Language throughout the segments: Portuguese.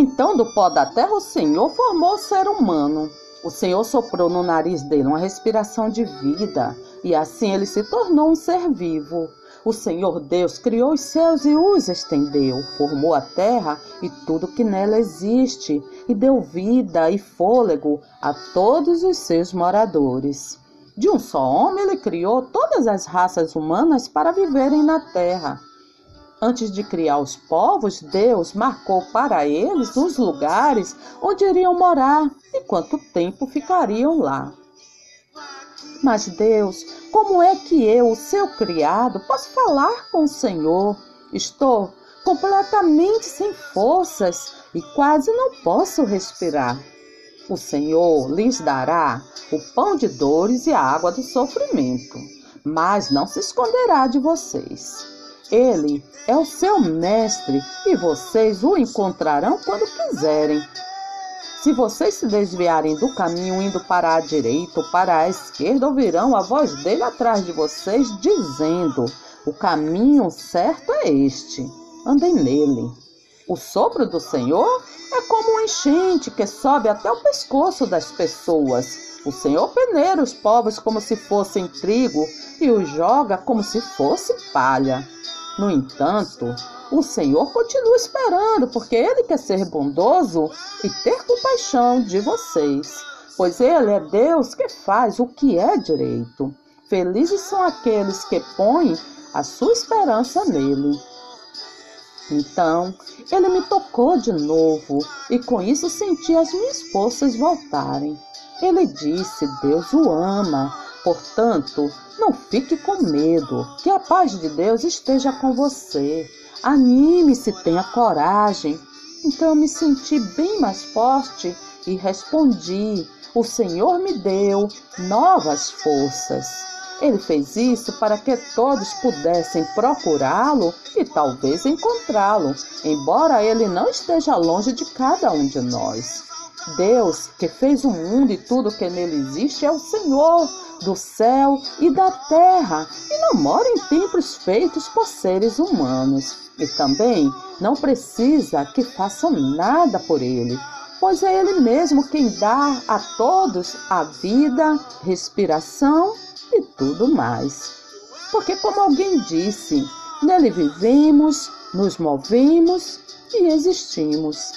Então, do pó da terra, o Senhor formou o ser humano. O Senhor soprou no nariz dele uma respiração de vida, e assim ele se tornou um ser vivo. O Senhor Deus criou os céus e os estendeu, formou a terra e tudo que nela existe, e deu vida e fôlego a todos os seus moradores. De um só homem, ele criou todas as raças humanas para viverem na terra. Antes de criar os povos, Deus marcou para eles os lugares onde iriam morar e quanto tempo ficariam lá. Mas Deus, como é que eu, o seu criado, posso falar com o Senhor? Estou completamente sem forças e quase não posso respirar. O Senhor lhes dará o pão de dores e a água do sofrimento, mas não se esconderá de vocês. Ele é o seu mestre e vocês o encontrarão quando quiserem. Se vocês se desviarem do caminho indo para a direita ou para a esquerda, ouvirão a voz dele atrás de vocês dizendo: O caminho certo é este, andem nele. O sopro do Senhor é como um enchente que sobe até o pescoço das pessoas. O Senhor peneira os povos como se fossem trigo e os joga como se fosse palha. No entanto, o Senhor continua esperando, porque Ele quer ser bondoso e ter compaixão de vocês, pois Ele é Deus que faz o que é direito. Felizes são aqueles que põem a sua esperança nele. Então, ele me tocou de novo e com isso senti as minhas forças voltarem. Ele disse: Deus o ama, portanto, não fique com medo, que a paz de Deus esteja com você. Anime-se, tenha coragem. Então me senti bem mais forte e respondi: O Senhor me deu novas forças. Ele fez isso para que todos pudessem procurá-lo e talvez encontrá-lo, embora ele não esteja longe de cada um de nós. Deus, que fez o mundo e tudo que nele existe, é o Senhor do céu e da terra e não mora em templos feitos por seres humanos. E também não precisa que façam nada por ele, pois é ele mesmo quem dá a todos a vida, respiração e tudo mais. Porque, como alguém disse, nele vivemos, nos movemos e existimos.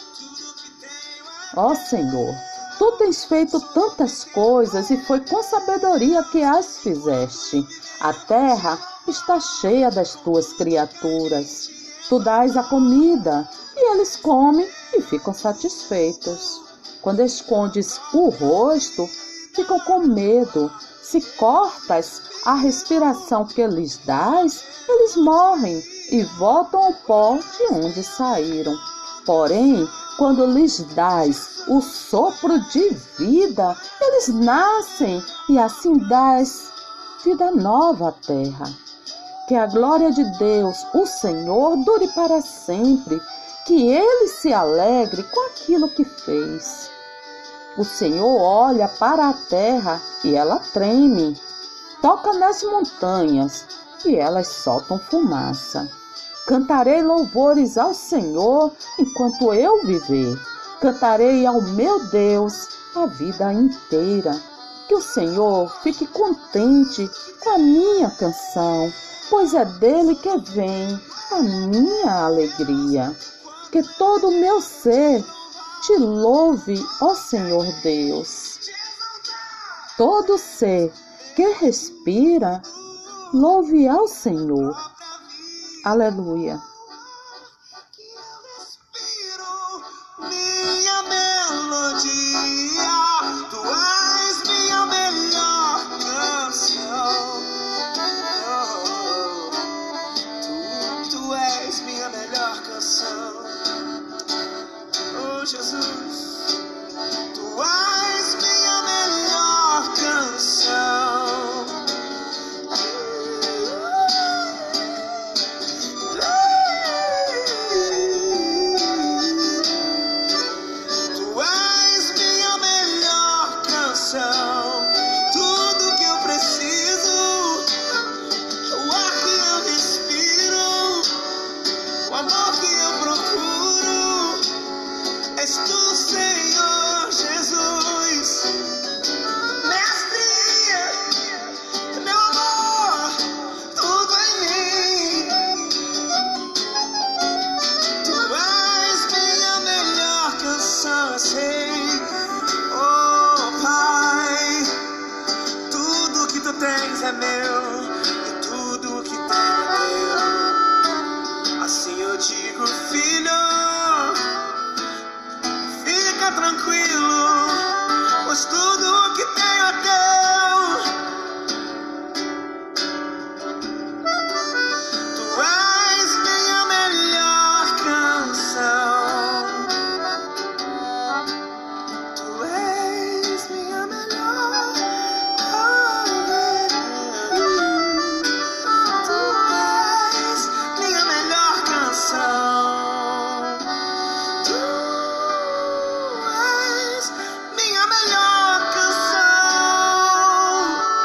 Ó Senhor, tu tens feito tantas coisas e foi com sabedoria que as fizeste. A terra está cheia das tuas criaturas. Tu dás a comida e eles comem e ficam satisfeitos. Quando escondes o rosto, ficam com medo. Se cortas a respiração que lhes dás, eles morrem e voltam ao pó de onde saíram. Porém, quando lhes dás o sopro de vida, eles nascem e assim dás vida nova à terra. Que a glória de Deus, o Senhor, dure para sempre, que ele se alegre com aquilo que fez. O Senhor olha para a terra e ela treme, toca nas montanhas e elas soltam fumaça. Cantarei louvores ao Senhor enquanto eu viver. Cantarei ao meu Deus a vida inteira. Que o Senhor fique contente com a minha canção, pois é dele que vem a minha alegria. Que todo o meu ser te louve, ó Senhor Deus. Todo ser que respira, louve ao Senhor. Aleluia. Minha melodia. tens é meu e tudo que tem é meu. Assim eu digo, filho, fica tranquilo.